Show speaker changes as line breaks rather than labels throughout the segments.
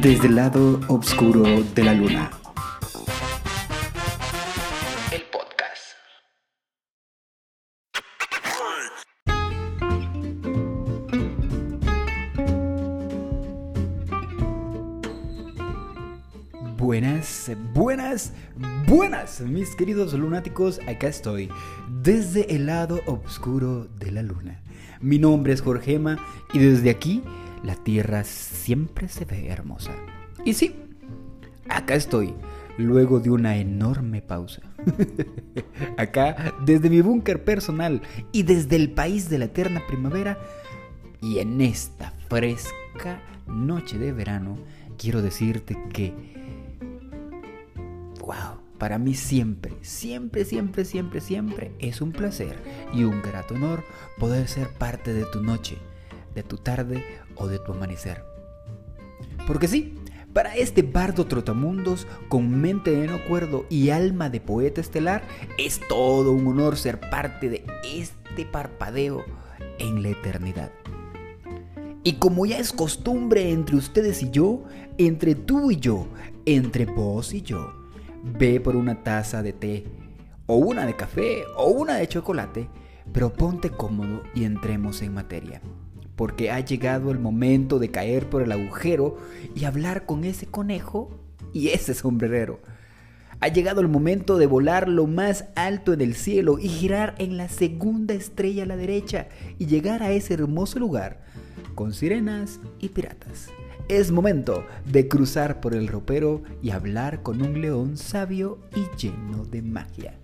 desde el lado oscuro de la luna.
El podcast.
Buenas, buenas, buenas, mis queridos lunáticos, acá estoy, desde el lado oscuro de la luna. Mi nombre es Jorgema y desde aquí la tierra siempre se ve hermosa. Y sí, acá estoy, luego de una enorme pausa. acá, desde mi búnker personal y desde el país de la eterna primavera, y en esta fresca noche de verano, quiero decirte que, wow, para mí siempre, siempre, siempre, siempre, siempre es un placer y un grato honor poder ser parte de tu noche, de tu tarde o de tu amanecer. Porque sí, para este bardo trotamundos con mente de no cuerdo y alma de poeta estelar, es todo un honor ser parte de este parpadeo en la eternidad. Y como ya es costumbre entre ustedes y yo, entre tú y yo, entre vos y yo, ve por una taza de té, o una de café, o una de chocolate, pero ponte cómodo y entremos en materia. Porque ha llegado el momento de caer por el agujero y hablar con ese conejo y ese sombrerero. Ha llegado el momento de volar lo más alto en el cielo y girar en la segunda estrella a la derecha y llegar a ese hermoso lugar con sirenas y piratas. Es momento de cruzar por el ropero y hablar con un león sabio y lleno de magia.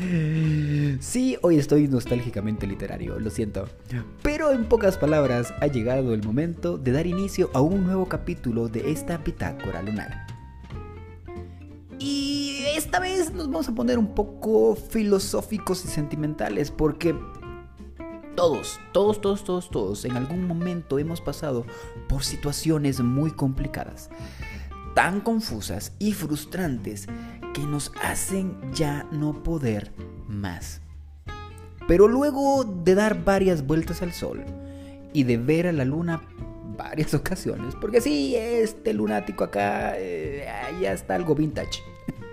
Sí, hoy estoy nostálgicamente literario, lo siento. Pero en pocas palabras, ha llegado el momento de dar inicio a un nuevo capítulo de esta bitácora lunar. Y esta vez nos vamos a poner un poco filosóficos y sentimentales porque todos, todos, todos, todos, todos en algún momento hemos pasado por situaciones muy complicadas, tan confusas y frustrantes que nos hacen ya no poder más. Pero luego de dar varias vueltas al sol y de ver a la luna varias ocasiones, porque sí, este lunático acá eh, ya está algo vintage,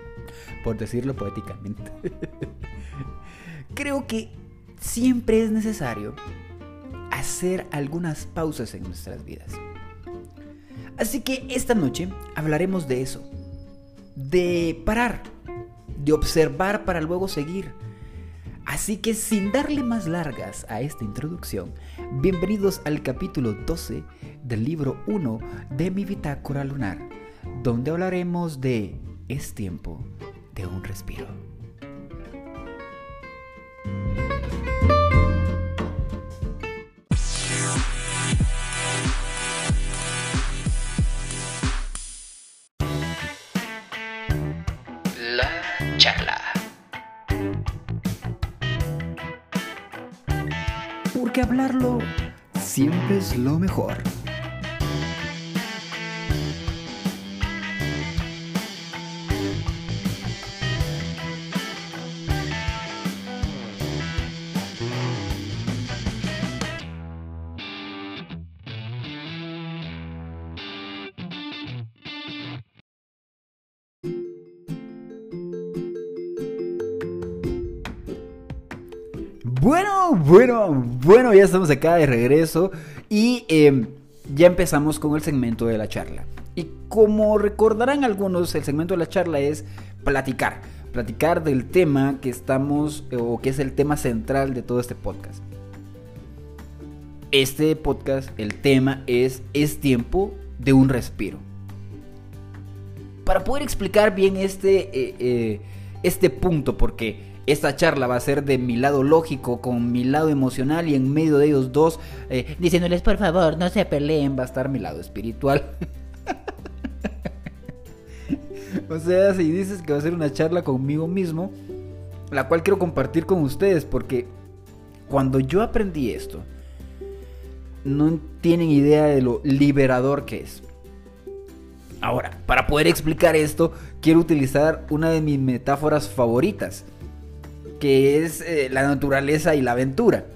por decirlo poéticamente. Creo que siempre es necesario hacer algunas pausas en nuestras vidas. Así que esta noche hablaremos de eso, de parar, de observar para luego seguir. Así que sin darle más largas a esta introducción, bienvenidos al capítulo 12 del libro 1 de mi bitácora lunar, donde hablaremos de Es tiempo de un respiro. Siempre es lo mejor. Bueno, bueno, bueno, ya estamos acá de regreso y eh, ya empezamos con el segmento de la charla. Y como recordarán algunos, el segmento de la charla es platicar, platicar del tema que estamos o que es el tema central de todo este podcast. Este podcast, el tema es es tiempo de un respiro. Para poder explicar bien este, eh, eh, este punto, porque esta charla va a ser de mi lado lógico con mi lado emocional y en medio de ellos dos eh, diciéndoles por favor no se peleen va a estar mi lado espiritual. o sea, si dices que va a ser una charla conmigo mismo, la cual quiero compartir con ustedes porque cuando yo aprendí esto, no tienen idea de lo liberador que es. Ahora, para poder explicar esto, quiero utilizar una de mis metáforas favoritas que es eh, la naturaleza y la aventura.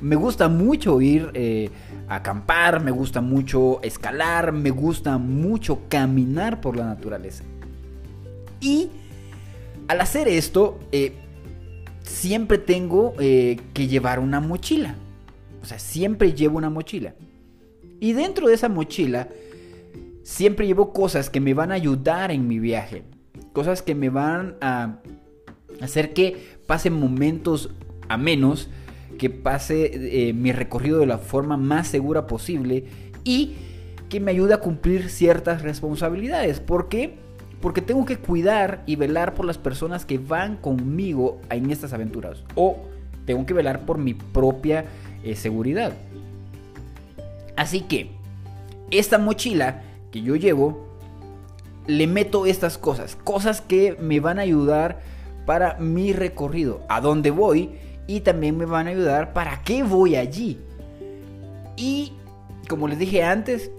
Me gusta mucho ir eh, acampar, me gusta mucho escalar, me gusta mucho caminar por la naturaleza. Y al hacer esto, eh, siempre tengo que llevar una mochila. O sea, siempre llevo una mochila. Y dentro de esa mochila, siempre llevo cosas que me van a ayudar en mi viaje. Cosas que me van a hacer que pasen momentos a menos, que pase eh, mi recorrido de la forma más segura posible y que me ayude a cumplir ciertas responsabilidades. ¿Por qué? Porque tengo que cuidar y velar por las personas que van conmigo en estas aventuras. O tengo que velar por mi propia eh, seguridad. Así que, esta mochila que yo llevo, le meto estas cosas. Cosas que me van a ayudar para mi recorrido. A dónde voy. Y también me van a ayudar para qué voy allí. Y, como les dije antes,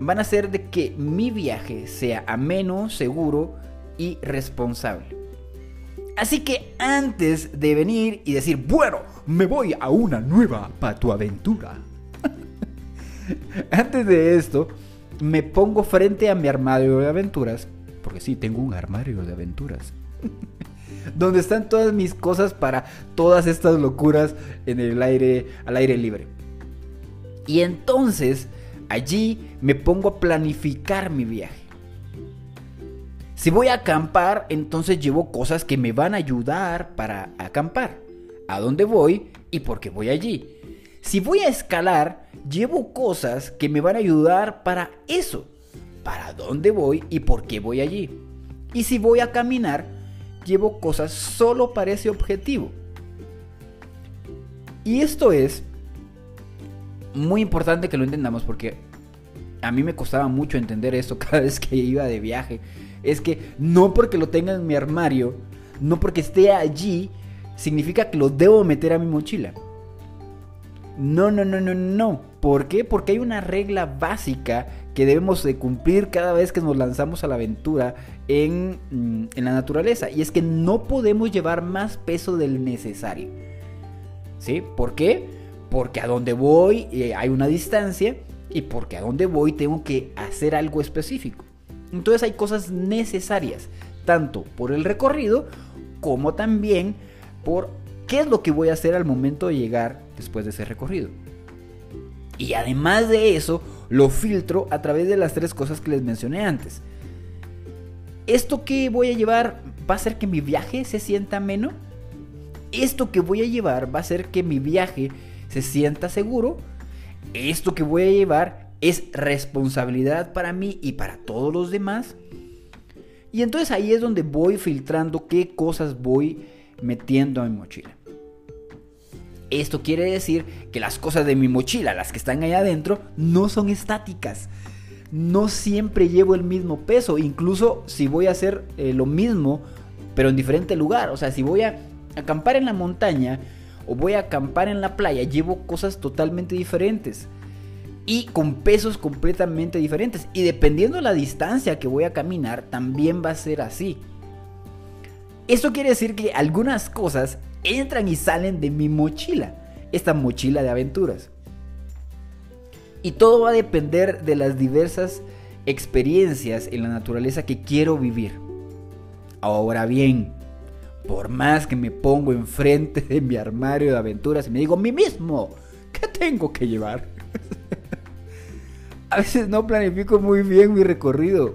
van a hacer de que mi viaje sea ameno, seguro y responsable. Así que antes de venir y decir, bueno, me voy a una nueva aventura. antes de esto, me pongo frente a mi armario de aventuras, porque sí, tengo un armario de aventuras. donde están todas mis cosas para todas estas locuras en el aire al aire libre. Y entonces Allí me pongo a planificar mi viaje. Si voy a acampar, entonces llevo cosas que me van a ayudar para acampar. A dónde voy y por qué voy allí. Si voy a escalar, llevo cosas que me van a ayudar para eso. Para dónde voy y por qué voy allí. Y si voy a caminar, llevo cosas solo para ese objetivo. Y esto es muy importante que lo entendamos porque a mí me costaba mucho entender esto cada vez que iba de viaje. Es que no porque lo tenga en mi armario, no porque esté allí, significa que lo debo meter a mi mochila. No, no, no, no, no. ¿Por qué? Porque hay una regla básica que debemos de cumplir cada vez que nos lanzamos a la aventura en, mm, en la naturaleza. Y es que no podemos llevar más peso del necesario. ¿Sí? ¿Por qué? porque a donde voy eh, hay una distancia y porque a donde voy tengo que hacer algo específico. Entonces hay cosas necesarias, tanto por el recorrido como también por qué es lo que voy a hacer al momento de llegar después de ese recorrido. Y además de eso, lo filtro a través de las tres cosas que les mencioné antes. ¿Esto que voy a llevar va a hacer que mi viaje se sienta menos? ¿Esto que voy a llevar va a hacer que mi viaje se sienta seguro, esto que voy a llevar es responsabilidad para mí y para todos los demás. Y entonces ahí es donde voy filtrando qué cosas voy metiendo en mi mochila. Esto quiere decir que las cosas de mi mochila, las que están ahí adentro, no son estáticas. No siempre llevo el mismo peso. Incluso si voy a hacer eh, lo mismo, pero en diferente lugar. O sea, si voy a acampar en la montaña, o voy a acampar en la playa, llevo cosas totalmente diferentes y con pesos completamente diferentes. Y dependiendo de la distancia que voy a caminar, también va a ser así. Esto quiere decir que algunas cosas entran y salen de mi mochila, esta mochila de aventuras. Y todo va a depender de las diversas experiencias en la naturaleza que quiero vivir. Ahora bien, por más que me pongo enfrente de mi armario de aventuras y me digo, mí mismo, ¿qué tengo que llevar? A veces no planifico muy bien mi recorrido,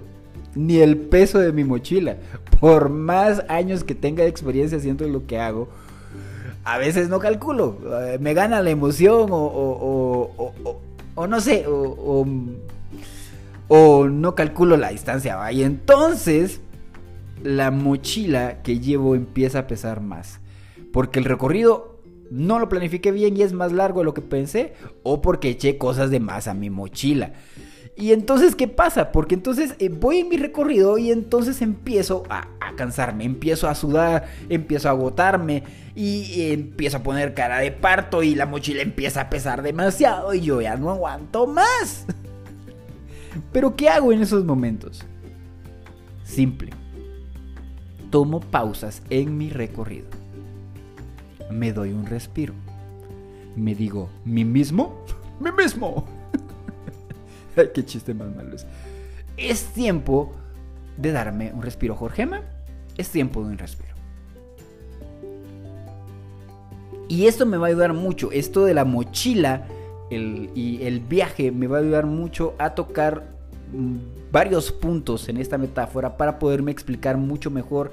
ni el peso de mi mochila. Por más años que tenga de experiencia haciendo lo que hago, a veces no calculo. Eh, me gana la emoción o, o, o, o no sé, o, no calculo la distancia. Y entonces la mochila que llevo empieza a pesar más. Porque el recorrido no lo planifiqué bien y es más largo de lo que pensé. O porque eché cosas de más a mi mochila. Y entonces, ¿qué pasa? Porque entonces eh, voy en mi recorrido y entonces empiezo a, cansarme, empiezo a sudar, empiezo a agotarme y empiezo a poner cara de parto y la mochila empieza a pesar demasiado y yo ya no aguanto más. Pero ¿qué hago en esos momentos? Simple tomo pausas en mi recorrido. Me doy un respiro. Me digo, ¿mí mismo? mí mismo. Qué chiste más malo es. Es tiempo de darme un respiro, Jorgema. Es tiempo de un respiro. Y esto me va a ayudar mucho. Esto de la mochila y el viaje me va a ayudar mucho a tocar mm, varios puntos en esta metáfora para poderme explicar mucho mejor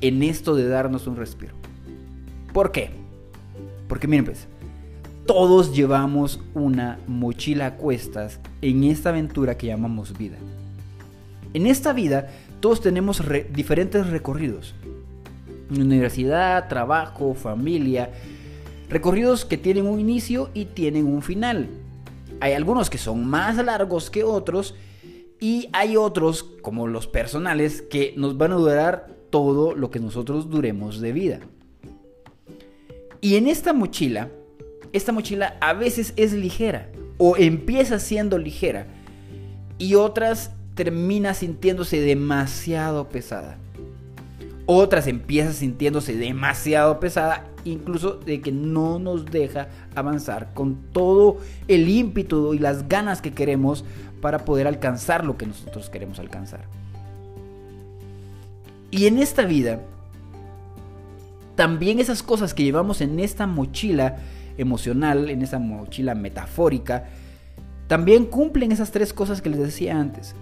en esto de darnos un respiro. ¿Por qué? Porque miren pues, todos llevamos una mochila a cuestas en esta aventura que llamamos vida. En esta vida todos tenemos diferentes recorridos. Universidad, trabajo, familia. Recorridos que tienen un inicio y tienen un final. Hay algunos que son más largos que otros y hay otros, como los personales, que nos van a durar todo lo que nosotros duremos de vida. Y en esta mochila, esta mochila a veces es ligera o empieza siendo ligera y otras termina sintiéndose demasiado pesada. Otras empieza sintiéndose demasiado pesada, incluso de que no nos deja avanzar con todo el ímpetu y las ganas que queremos para poder alcanzar lo que nosotros queremos alcanzar. Y en esta vida, también esas cosas que llevamos en esta mochila emocional, en esa mochila metafórica, también cumplen esas tres cosas que les decía antes.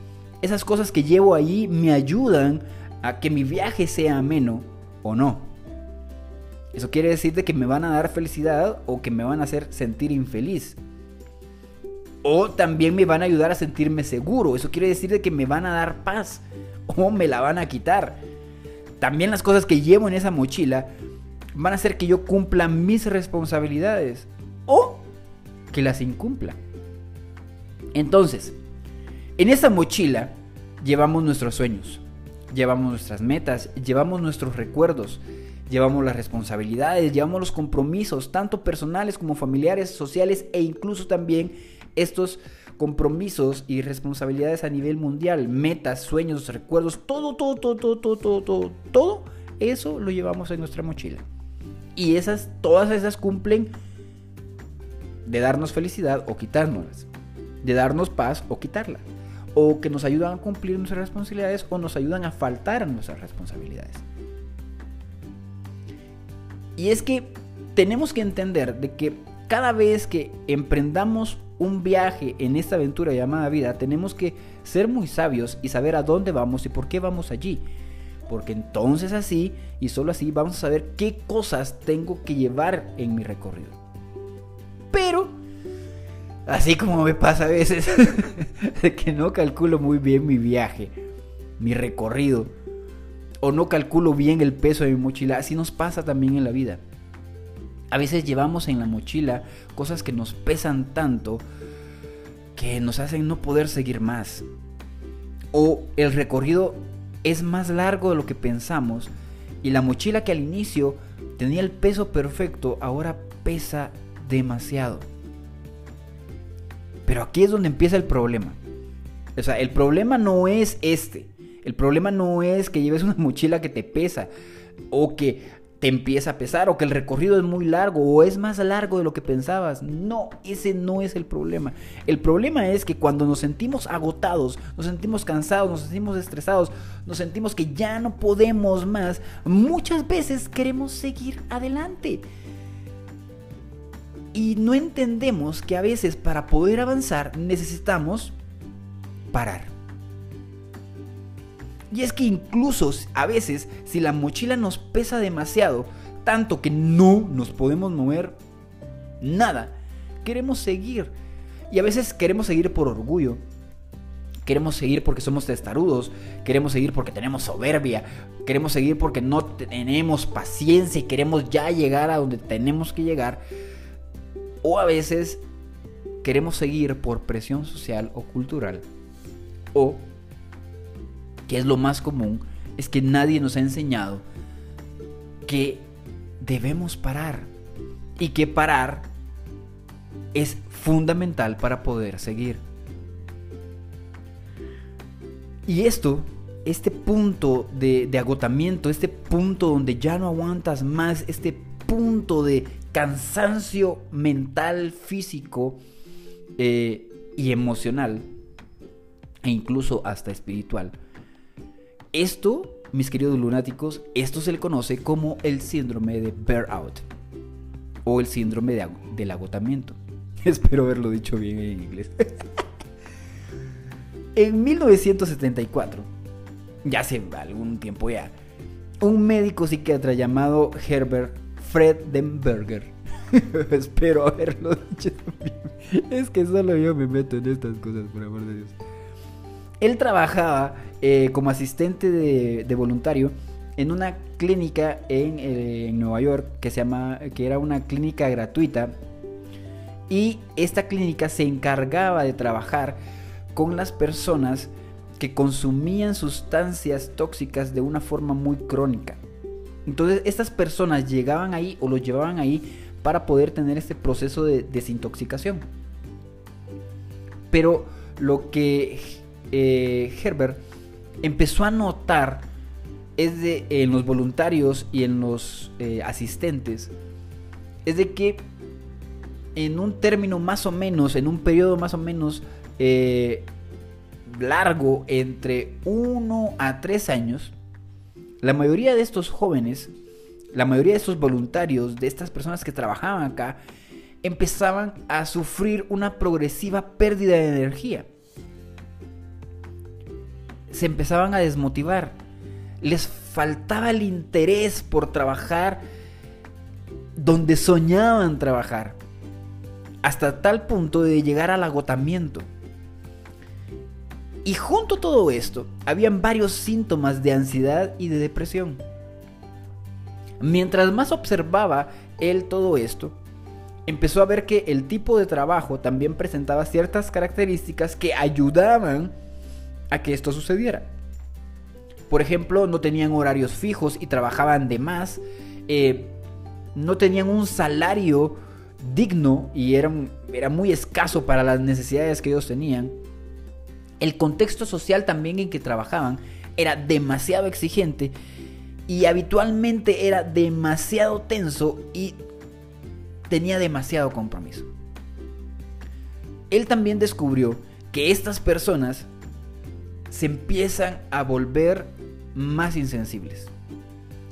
Esas cosas que llevo ahí me ayudan a que mi viaje sea ameno o no. Eso quiere decir de que me van a dar felicidad o que me van a hacer sentir infeliz. O también me van a ayudar a sentirme seguro. Eso quiere decir de que me van a dar paz o me la van a quitar. También las cosas que llevo en esa mochila van a hacer que yo cumpla mis responsabilidades o que las incumpla. Entonces, en esa mochila llevamos nuestros sueños, llevamos nuestras metas, llevamos nuestros recuerdos, llevamos las responsabilidades, llevamos los compromisos, tanto personales como familiares, sociales e incluso también estos compromisos y responsabilidades a nivel mundial, metas, sueños, recuerdos, todo, todo, todo, todo, todo, todo, todo, todo eso lo llevamos en nuestra mochila. Y esas, todas esas cumplen de darnos felicidad o quitárnoslas, de darnos paz o quitarla o que nos ayudan a cumplir nuestras responsabilidades o nos ayudan a faltar a nuestras responsabilidades. Y es que tenemos que entender de que cada vez que emprendamos un viaje en esta aventura llamada vida, tenemos que ser muy sabios y saber a dónde vamos y por qué vamos allí. Porque entonces así y solo así vamos a saber qué cosas tengo que llevar en mi recorrido. Pero Así como me pasa a veces, que no calculo muy bien mi viaje, mi recorrido, o no calculo bien el peso de mi mochila, así nos pasa también en la vida. A veces llevamos en la mochila cosas que nos pesan tanto que nos hacen no poder seguir más. O el recorrido es más largo de lo que pensamos y la mochila que al inicio tenía el peso perfecto ahora pesa demasiado. Pero aquí es donde empieza el problema. O sea, el problema no es este. El problema no es que lleves una mochila que te pesa o que te empieza a pesar o que el recorrido es muy largo o es más largo de lo que pensabas. No, ese no es el problema. El problema es que cuando nos sentimos agotados, nos sentimos cansados, nos sentimos estresados, nos sentimos que ya no podemos más, muchas veces queremos seguir adelante y no entendemos que a veces para poder avanzar necesitamos parar. Y es que incluso a veces si la mochila nos pesa demasiado, tanto que no nos podemos mover nada, queremos seguir. Y a veces queremos seguir por orgullo. Queremos seguir porque somos testarudos, queremos seguir porque tenemos soberbia, queremos seguir porque no tenemos paciencia y queremos ya llegar a donde tenemos que llegar. O a veces queremos seguir por presión social o cultural. O, que es lo más común, es que nadie nos ha enseñado que debemos parar. Y que parar es fundamental para poder seguir. Y esto, este punto de, agotamiento, este punto donde ya no aguantas más, este punto de cansancio mental, físico eh, y emocional, e incluso hasta espiritual. Esto, mis queridos lunáticos, esto se le conoce como el síndrome de burnout o el síndrome de, del agotamiento. Espero haberlo dicho bien en inglés. en 1974, ya hace algún tiempo ya, un médico psiquiatra llamado Herbert Fredenberger. Espero haberlo dicho bien. Es que solo yo me meto en estas cosas, por amor de Dios. Él trabajaba eh, como asistente de, voluntario en una clínica en, eh, en, Nueva York que se llama que era una clínica gratuita y esta clínica se encargaba de trabajar con las personas que consumían sustancias tóxicas de una forma muy crónica. Entonces estas personas llegaban ahí o lo llevaban ahí para poder tener este proceso de desintoxicación. Pero lo que eh, Herbert empezó a notar en los voluntarios y en los eh, asistentes es de que en un término más o menos, en un periodo más o menos eh, largo, entre 1 a 3 años, la mayoría de estos jóvenes, la mayoría de estos voluntarios, de estas personas que trabajaban acá, empezaban a sufrir una progresiva pérdida de energía se empezaban a desmotivar. Les faltaba el interés por trabajar donde soñaban trabajar. Hasta tal punto de llegar al agotamiento. Y junto a todo esto, habían varios síntomas de ansiedad y de depresión. Mientras más observaba él todo esto, empezó a ver que el tipo de trabajo también presentaba ciertas características que ayudaban a que esto sucediera. Por ejemplo, no tenían horarios fijos y trabajaban de más. Eh, no tenían un salario digno y era, era muy escaso para las necesidades que ellos tenían. El contexto social también en que trabajaban era demasiado exigente y habitualmente era demasiado tenso y tenía demasiado compromiso. Él también descubrió que estas personas se empiezan a volver más insensibles.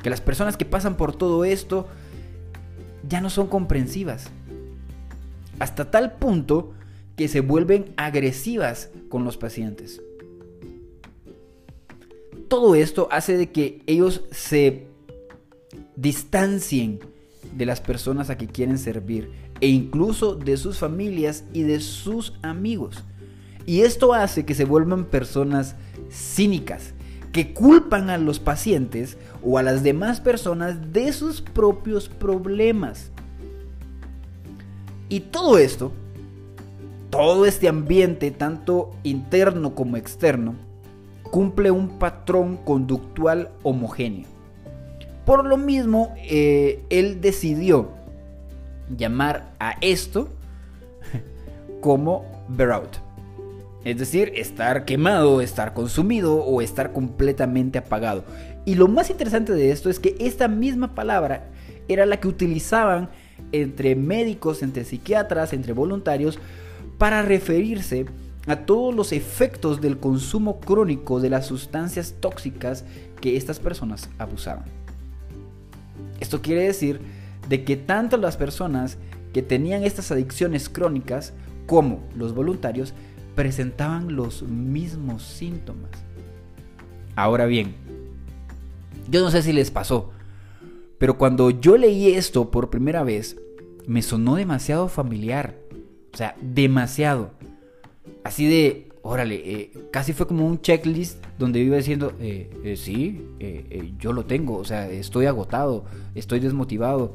Que las personas que pasan por todo esto ya no son comprensivas. Hasta tal punto que se vuelven agresivas con los pacientes. Todo esto hace de que ellos se distancien de las personas a que quieren servir e incluso de sus familias y de sus amigos. Y esto hace que se vuelvan personas cínicas, que culpan a los pacientes o a las demás personas de sus propios problemas. Y todo esto, todo este ambiente, tanto interno como externo, cumple un patrón conductual homogéneo. Por lo mismo, eh, él decidió llamar a esto como burnout. Es decir, estar quemado, estar consumido o estar completamente apagado. Y lo más interesante de esto es que esta misma palabra era la que utilizaban entre médicos, entre psiquiatras, entre voluntarios, para referirse a todos los efectos del consumo crónico de las sustancias tóxicas que estas personas abusaban. Esto quiere decir de que tanto las personas que tenían estas adicciones crónicas como los voluntarios presentaban los mismos síntomas. Ahora bien, yo no sé si les pasó, pero cuando yo leí esto por primera vez, me sonó demasiado familiar. O sea, demasiado. Así de, órale, eh, casi fue como un checklist donde iba diciendo, eh, eh, sí, yo lo tengo, o sea, estoy agotado, estoy desmotivado,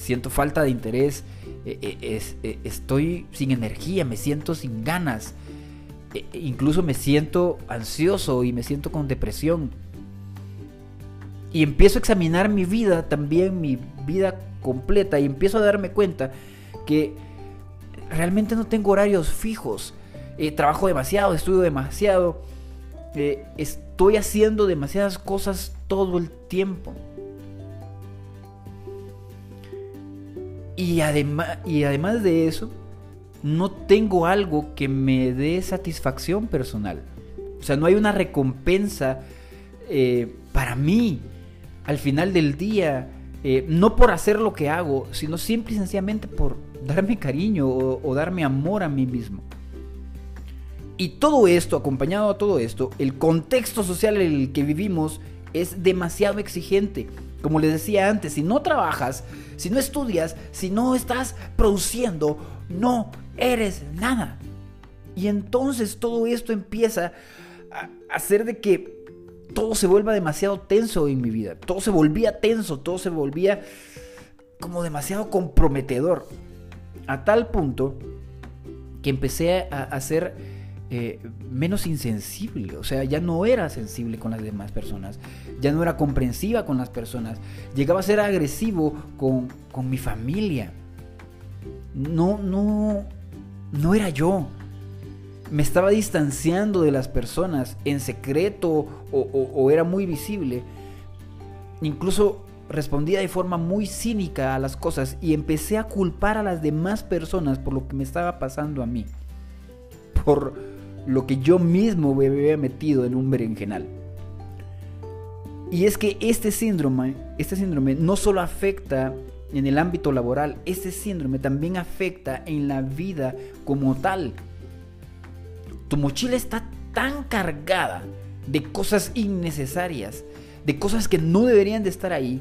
siento falta de interés, eh, eh, eh, estoy sin energía, me siento sin ganas, incluso me siento ansioso y me siento con depresión. Y empiezo a examinar mi vida también, mi vida completa, y empiezo a darme cuenta que realmente no tengo horarios fijos. trabajo demasiado, estudio demasiado, estoy haciendo demasiadas cosas todo el tiempo. Y, además y además de eso, no tengo algo que me dé satisfacción personal. O sea, no hay una recompensa eh, para mí al final del día. Eh, no por hacer lo que hago, sino simple y sencillamente por darme cariño o, darme amor a mí mismo. Y todo esto, acompañado a todo esto, el contexto social en el que vivimos es demasiado exigente. Como les decía antes, si no trabajas, si no estudias, si no estás produciendo, no eres nada. Y entonces todo esto empieza a hacer de que todo se vuelva demasiado tenso en mi vida. Todo se volvía tenso, todo se volvía como demasiado comprometedor. A tal punto que empecé a, ser eh, menos insensible. O sea, ya no era sensible con las demás personas. Ya no era comprensiva con las personas. Llegaba a ser agresivo con, con mi familia. No, no, no era yo me estaba distanciando de las personas en secreto o, era muy visible. Incluso respondía de forma muy cínica a las cosas y empecé a culpar a las demás personas por lo que me estaba pasando a mí. Por lo que yo mismo me había metido en un berenjenal. Y es que este síndrome, este síndrome no solo afecta en el ámbito laboral, este síndrome también afecta en la vida como tal tu mochila está tan cargada de cosas innecesarias, de cosas que no deberían de estar ahí.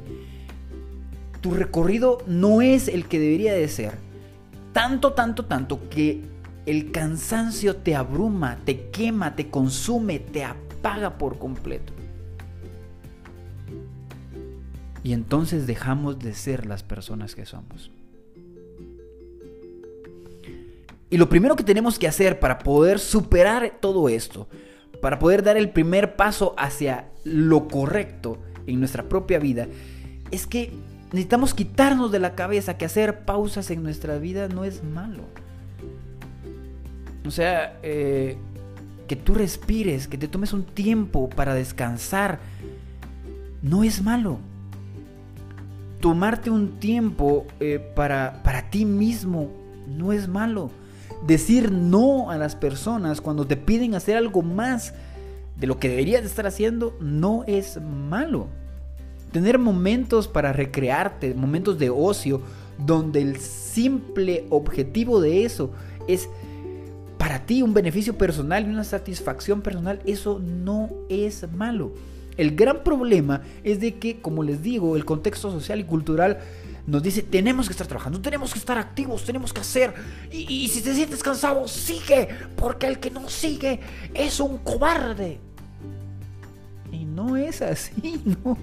Tu recorrido no es el que debería de ser. Tanto, tanto, tanto que el cansancio te abruma, te quema, te consume, te apaga por completo. Y entonces dejamos de ser las personas que somos. Y lo primero que tenemos que hacer para poder superar todo esto, para poder dar el primer paso hacia lo correcto en nuestra propia vida, es que necesitamos quitarnos de la cabeza que hacer pausas en nuestra vida no es malo. O sea, eh, que tú respires, que te tomes un tiempo para descansar, no es malo. Tomarte un tiempo eh, para, para ti mismo no es malo decir no a las personas cuando te piden hacer algo más de lo que deberías estar haciendo no es malo. Tener momentos para recrearte, momentos de ocio, donde el simple objetivo de eso es para ti un beneficio personal y una satisfacción personal, eso no es malo. El gran problema es de que, como les digo, el contexto social y cultural nos dice, tenemos que estar trabajando, tenemos que estar activos, tenemos que hacer. Y, si te sientes cansado, sigue, porque el que no sigue es un cobarde. Y no es así, no,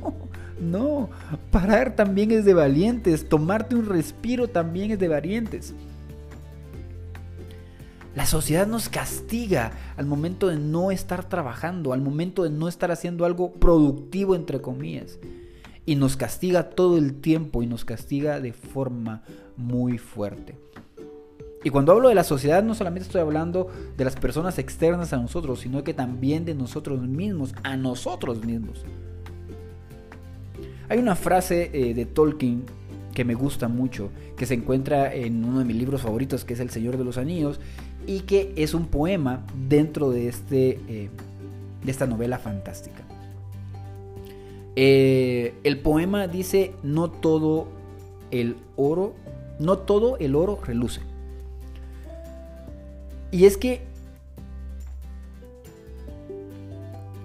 no. Parar también es de valientes, tomarte un respiro también es de valientes. La sociedad nos castiga al momento de no estar trabajando, al momento de no estar haciendo algo productivo, entre comillas y nos castiga todo el tiempo y nos castiga de forma muy fuerte. Y cuando hablo de la sociedad no solamente estoy hablando de las personas externas a nosotros, sino que también de nosotros mismos, a nosotros mismos. Hay una frase eh, de Tolkien que me gusta mucho, que se encuentra en uno de mis libros favoritos, que es El Señor de los Anillos, y que es un poema dentro de, este, eh, de esta novela fantástica. Eh, el poema dice, no todo el oro, no todo el oro reluce. Y es que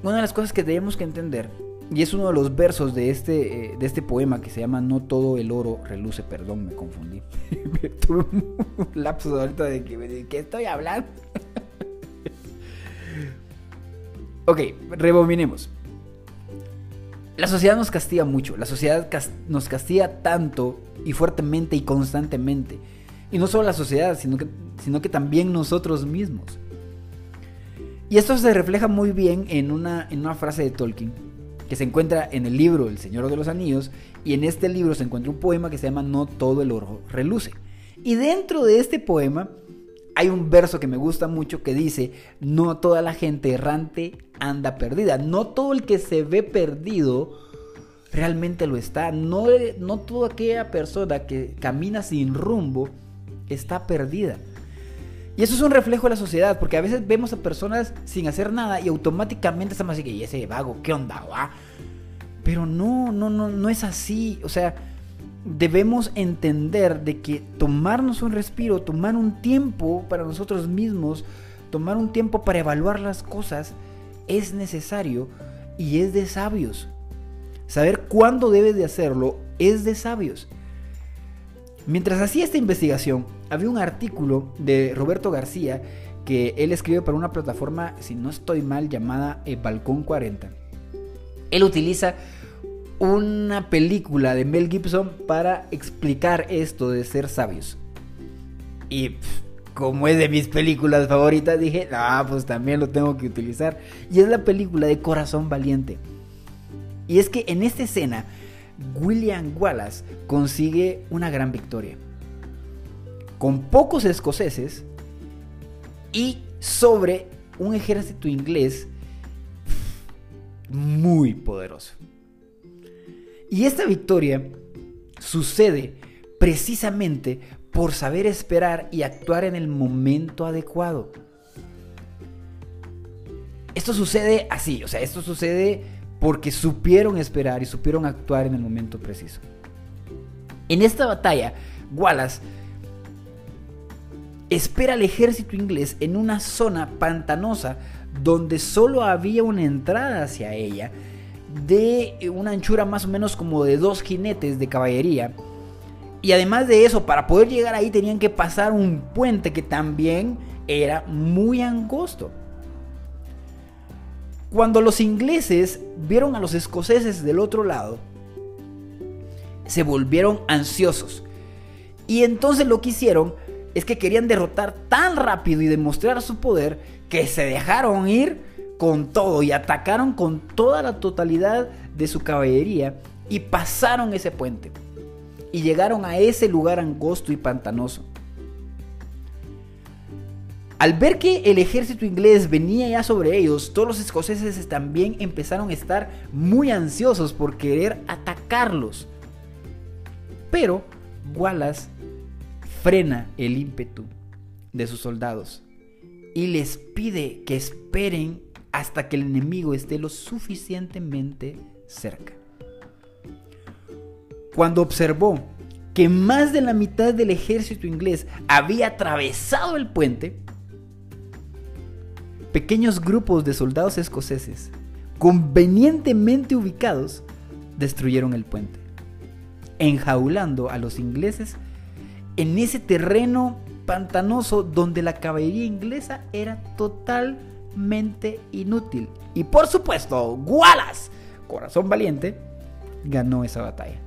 una de las cosas que tenemos que entender, y es uno de los versos de este, eh, de este poema que se llama No todo el oro reluce, perdón, me confundí. Tuve un lapso ahorita de que, de que estoy hablando. ok, rebobinemos. La sociedad nos castiga mucho, la sociedad nos castiga tanto y fuertemente y constantemente. Y no solo la sociedad, sino que, sino que también nosotros mismos. Y esto se refleja muy bien en una, en una frase de Tolkien, que se encuentra en el libro El Señor de los Anillos, y en este libro se encuentra un poema que se llama No todo el oro reluce. Y dentro de este poema hay un verso que me gusta mucho que dice, no toda la gente errante anda perdida. No todo el que se ve perdido realmente lo está. No, no toda aquella persona que camina sin rumbo está perdida. Y eso es un reflejo de la sociedad, porque a veces vemos a personas sin hacer nada y automáticamente estamos así que, ¿y ese vago qué onda? Va? Pero no, no, no, no es así. O sea, debemos entender de que tomarnos un respiro, tomar un tiempo para nosotros mismos, tomar un tiempo para evaluar las cosas, es necesario y es de sabios. Saber cuándo debes de hacerlo es de sabios. Mientras hacía esta investigación, había un artículo de Roberto García que él escribe para una plataforma, si no estoy mal, llamada eh, Balcón 40. Él utiliza una película de Mel Gibson para explicar esto de ser sabios. Y como es de mis películas favoritas, dije, ah, pues también lo tengo que utilizar. Y es la película de Corazón Valiente. Y es que en esta escena, William Wallace consigue una gran victoria. Con pocos escoceses y sobre un ejército inglés muy poderoso. Y esta victoria sucede precisamente por saber esperar y actuar en el momento adecuado. Esto sucede así, o sea, esto sucede porque supieron esperar y supieron actuar en el momento preciso. En esta batalla, Wallace espera al ejército inglés en una zona pantanosa donde solo había una entrada hacia ella de una anchura más o menos como de dos jinetes de caballería. Y además de eso, para poder llegar ahí tenían que pasar un puente que también era muy angosto. Cuando los ingleses vieron a los escoceses del otro lado, se volvieron ansiosos. Y entonces lo que hicieron es que querían derrotar tan rápido y demostrar su poder que se dejaron ir con todo y atacaron con toda la totalidad de su caballería y pasaron ese puente y llegaron a ese lugar angosto y pantanoso. Al ver que el ejército inglés venía ya sobre ellos, todos los escoceses también empezaron a estar muy ansiosos por querer atacarlos. Pero Wallace frena el ímpetu de sus soldados y les pide que esperen hasta que el enemigo esté lo suficientemente cerca. Cuando observó que más de la mitad del ejército inglés había atravesado el puente, pequeños grupos de soldados escoceses, convenientemente ubicados, destruyeron el puente, enjaulando a los ingleses en ese terreno pantanoso donde la caballería inglesa era totalmente inútil. Y por supuesto, Wallace, corazón valiente, ganó esa batalla.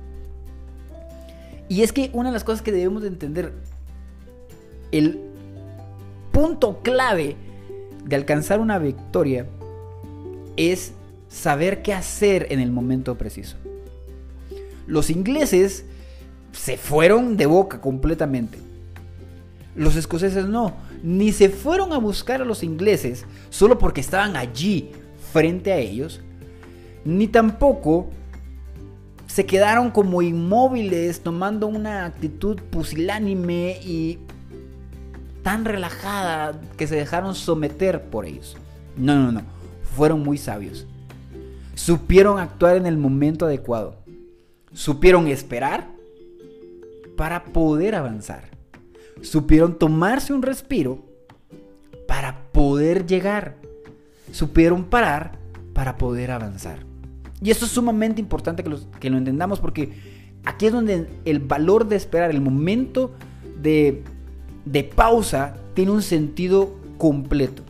Y es que una de las cosas que debemos de entender, el punto clave de alcanzar una victoria es saber qué hacer en el momento preciso. Los ingleses se fueron de boca completamente. Los escoceses no, ni se fueron a buscar a los ingleses solo porque estaban allí frente a ellos, ni tampoco se quedaron como inmóviles tomando una actitud pusilánime y tan relajada que se dejaron someter por ellos. No, no, no, fueron muy sabios. Supieron actuar en el momento adecuado. Supieron esperar para poder avanzar. Supieron tomarse un respiro para poder llegar. Supieron parar para poder avanzar. Y esto es sumamente importante que, que lo entendamos porque aquí es donde el valor de esperar, el momento de, de pausa, tiene un sentido completo.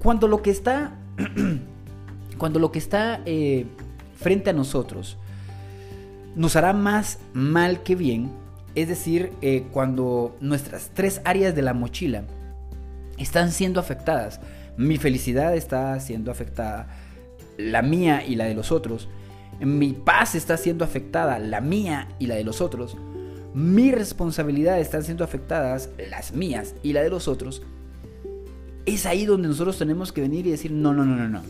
Cuando lo que está, cuando lo que está eh, frente a nosotros nos hará más mal que bien, es decir, eh, cuando nuestras tres áreas de la mochila están siendo afectadas, mi felicidad está siendo afectada, la mía y la de los otros, mi paz está siendo afectada, la mía y la de los otros, mi responsabilidad están siendo afectadas, las mías y la de los otros, es ahí donde nosotros tenemos que venir y decir, no, no, no, no, no.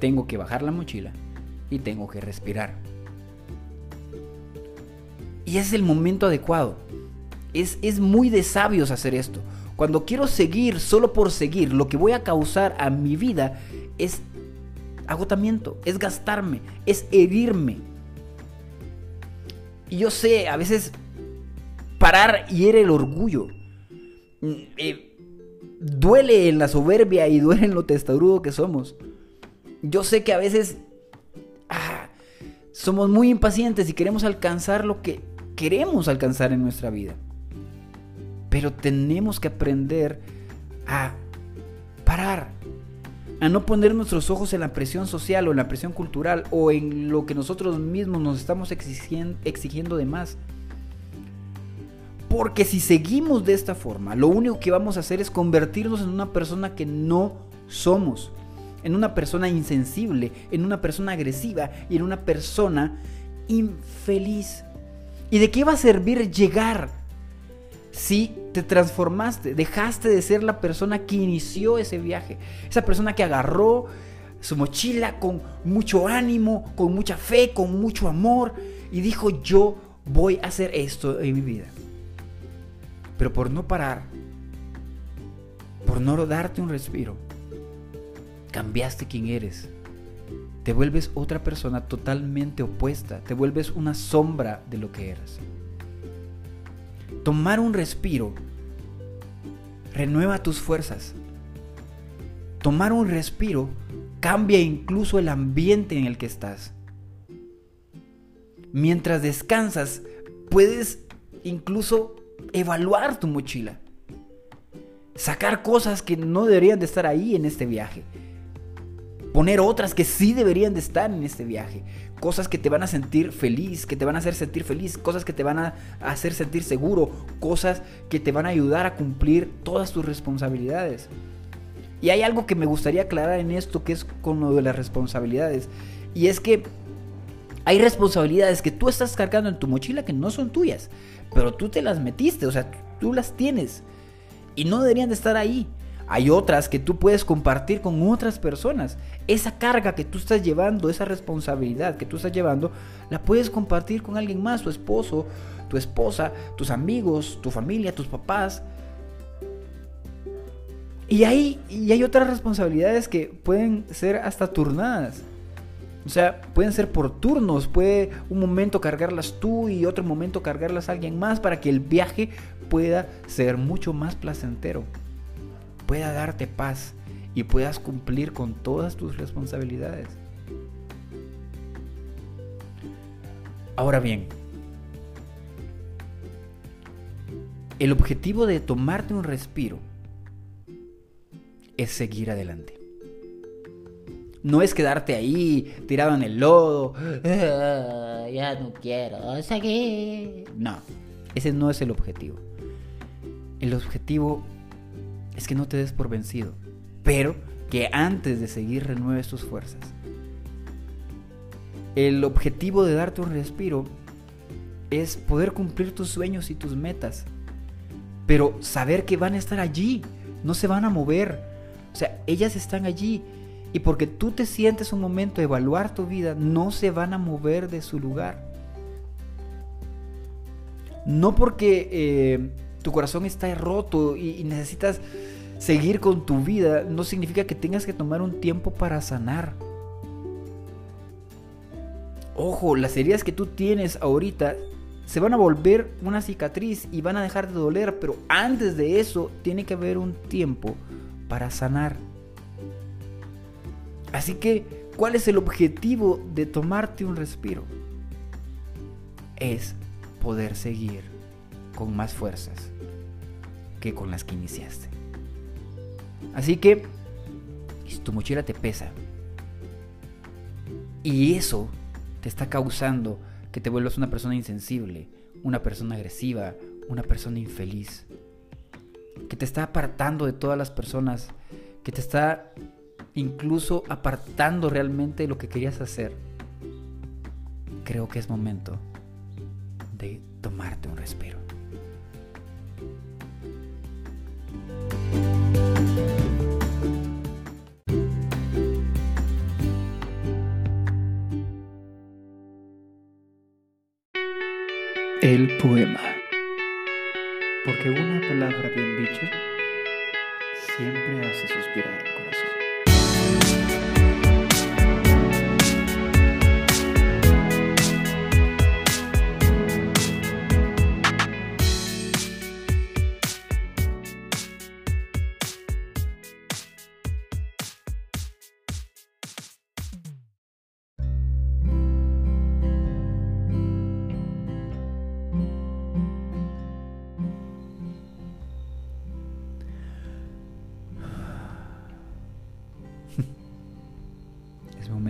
tengo que bajar la mochila y tengo que respirar. Y es el momento adecuado. Es, es muy de sabios hacer esto. Cuando quiero seguir solo por seguir, lo que voy a causar a mi vida es agotamiento, es gastarme, es herirme. Y yo sé, a veces parar hiere el orgullo. Mm, eh, duele en la soberbia y duele en lo testarudo que somos. Yo sé que a veces ah, somos muy impacientes y queremos alcanzar lo que queremos alcanzar en nuestra vida. Pero tenemos que aprender a parar, a no poner nuestros ojos en la presión social o en la presión cultural o en lo que nosotros mismos nos estamos exigiendo, de más. Porque si seguimos de esta forma, lo único que vamos a hacer es convertirnos en una persona que no somos. En una persona insensible, en una persona agresiva y en una persona infeliz. ¿Y de qué va a servir llegar si te transformaste, dejaste de ser la persona que inició ese viaje, esa persona que agarró su mochila con mucho ánimo, con mucha fe, con mucho amor y dijo yo voy a hacer esto en mi vida. Pero por no parar, por no darte un respiro, cambiaste quién eres. Te vuelves otra persona totalmente opuesta, te vuelves una sombra de lo que eras. Tomar un respiro renueva tus fuerzas. Tomar un respiro cambia incluso el ambiente en el que estás. Mientras descansas, puedes incluso evaluar tu mochila. Sacar cosas que no deberían de estar ahí en este viaje. Poner otras que sí deberían de estar en este viaje cosas que te van a sentir feliz, que te van a hacer sentir feliz, cosas que te van a hacer sentir seguro, cosas que te van a ayudar a cumplir todas tus responsabilidades. Y hay algo que me gustaría aclarar en esto que es con lo de las responsabilidades. Y es que hay responsabilidades que tú estás cargando en tu mochila que no son tuyas, pero tú te las metiste, o sea, tú las tienes. Y no deberían de estar ahí. Hay otras que tú puedes compartir con otras personas. Esa carga que tú estás llevando, esa responsabilidad que tú estás llevando, la puedes compartir con alguien más, tu esposo, tu esposa, tus amigos, tu familia, tus papás. Y hay, y hay otras responsabilidades que pueden ser hasta turnadas. O sea, pueden ser por turnos, puede un momento cargarlas tú y otro momento cargarlas a alguien más para que el viaje pueda ser mucho más placentero pueda darte paz y puedas cumplir con todas tus responsabilidades. Ahora bien, el objetivo de tomarte un respiro es seguir adelante. No es quedarte ahí tirado en el lodo. Ah, ya no quiero seguir. No, ese no es el objetivo. El objetivo es que no te des por vencido, pero que antes de seguir renueves tus fuerzas. El objetivo de darte un respiro es poder cumplir tus sueños y tus metas, pero saber que van a estar allí, no se van a mover. O sea, ellas están allí y porque tú te sientes un momento de evaluar tu vida, no se van a mover de su lugar. No porque eh, tu corazón está roto y, necesitas seguir con tu vida, no significa que tengas que tomar un tiempo para sanar. Ojo, las heridas que tú tienes ahorita se van a volver una cicatriz y van a dejar de doler, pero antes de eso tiene que haber un tiempo para sanar. Así que, ¿cuál es el objetivo de tomarte un respiro? Es poder seguir con más fuerzas que con las que iniciaste. Así que, si tu mochila te pesa y eso te está causando que te vuelvas una persona insensible, una persona agresiva, una persona infeliz, que te está apartando de todas las personas, que te está incluso apartando realmente de lo que querías hacer, creo que es momento de tomarte un respiro.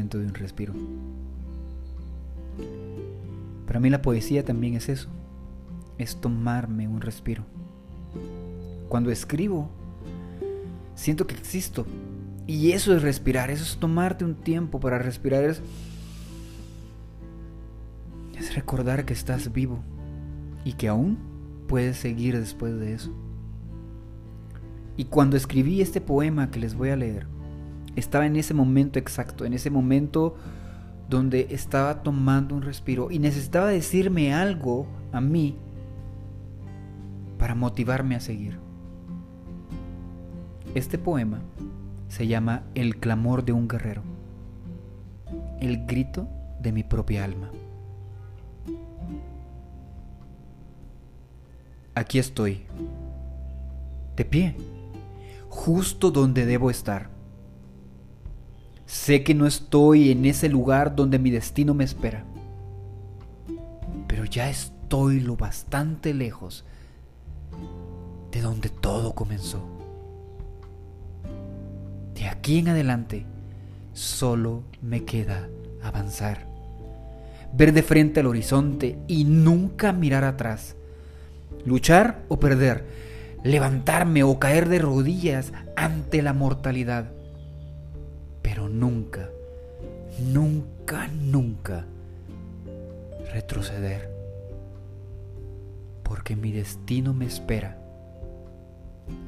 De un respiro. Para mí la poesía también es eso. Es tomarme un respiro. Cuando escribo, siento que existo. Y eso es respirar, eso es tomarte un tiempo para respirar. Es, es recordar que estás vivo y que aún puedes seguir después de eso. Y cuando escribí este poema que les voy a leer, estaba en ese momento exacto, en ese momento donde estaba tomando un respiro y necesitaba decirme algo a mí para motivarme a seguir. Este poema se llama El clamor de un guerrero, el grito de mi propia alma. Aquí estoy, de pie, justo donde debo estar. Sé que no estoy en ese lugar donde mi destino me espera, pero ya estoy lo bastante lejos de donde todo comenzó. De aquí en adelante solo me queda avanzar, ver de frente al horizonte y nunca mirar atrás, luchar o perder, levantarme o caer de rodillas ante la mortalidad nunca, nunca retroceder, porque mi destino me espera,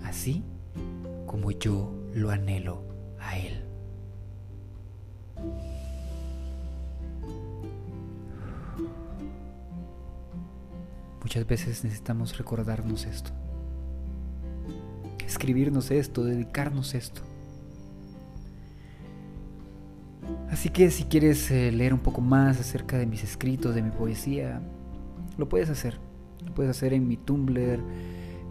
así como yo lo anhelo a Él. Muchas veces necesitamos recordarnos esto, escribirnos esto, dedicarnos esto. Así que si quieres eh, leer un poco más acerca de mis escritos, de mi poesía, lo puedes hacer. Lo puedes hacer en mi Tumblr,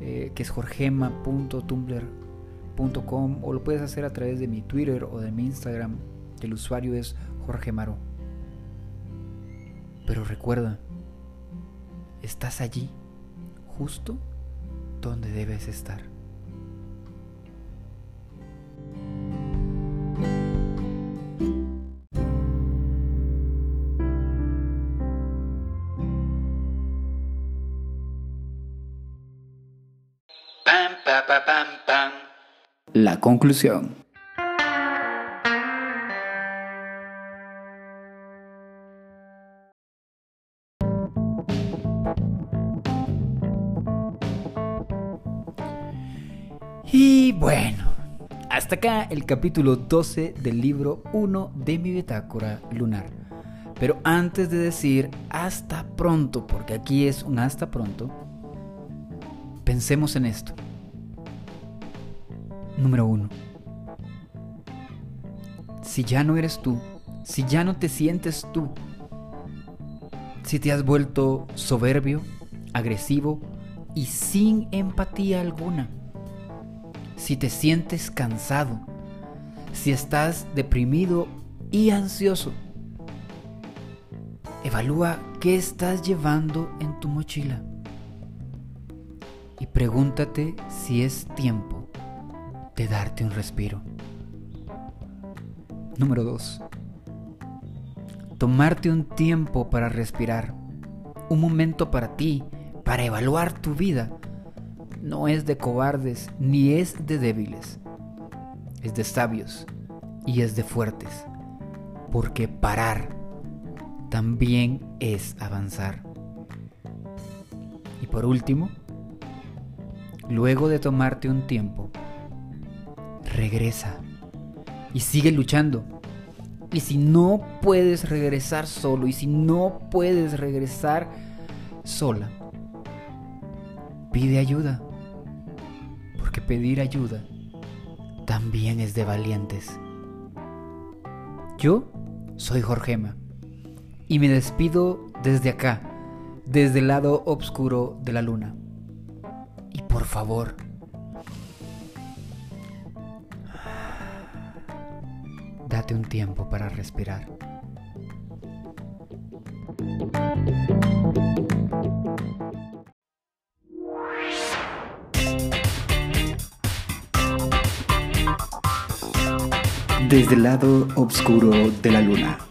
eh, que es jorgema.tumblr.com, o lo puedes hacer a través de mi Twitter o de mi Instagram, el usuario es jorgemaro. Pero recuerda, estás allí, justo donde debes estar. La conclusión. Y bueno, hasta acá el capítulo 12 del libro 1 de mi bitácora lunar. Pero antes de decir hasta pronto, porque aquí es un hasta pronto, pensemos en esto. Número uno. Si ya no eres tú, si ya no te sientes tú, si te has vuelto soberbio, agresivo y sin empatía alguna, si te sientes cansado, si estás deprimido y ansioso, evalúa qué estás llevando en tu mochila y pregúntate si es tiempo darte un respiro. Número 2. Tomarte un tiempo para respirar, un momento para ti, para evaluar tu vida, no es de cobardes ni es de débiles, es de sabios y es de fuertes, porque parar también es avanzar. Y por último, luego de tomarte un tiempo, regresa y sigue luchando. Y si no puedes regresar solo y si no puedes regresar sola, pide ayuda, porque pedir ayuda también es de valientes. Yo soy Jorgema y me despido desde acá, desde el lado oscuro de la luna. Y por favor, un tiempo para respirar.
Desde el lado oscuro de la luna.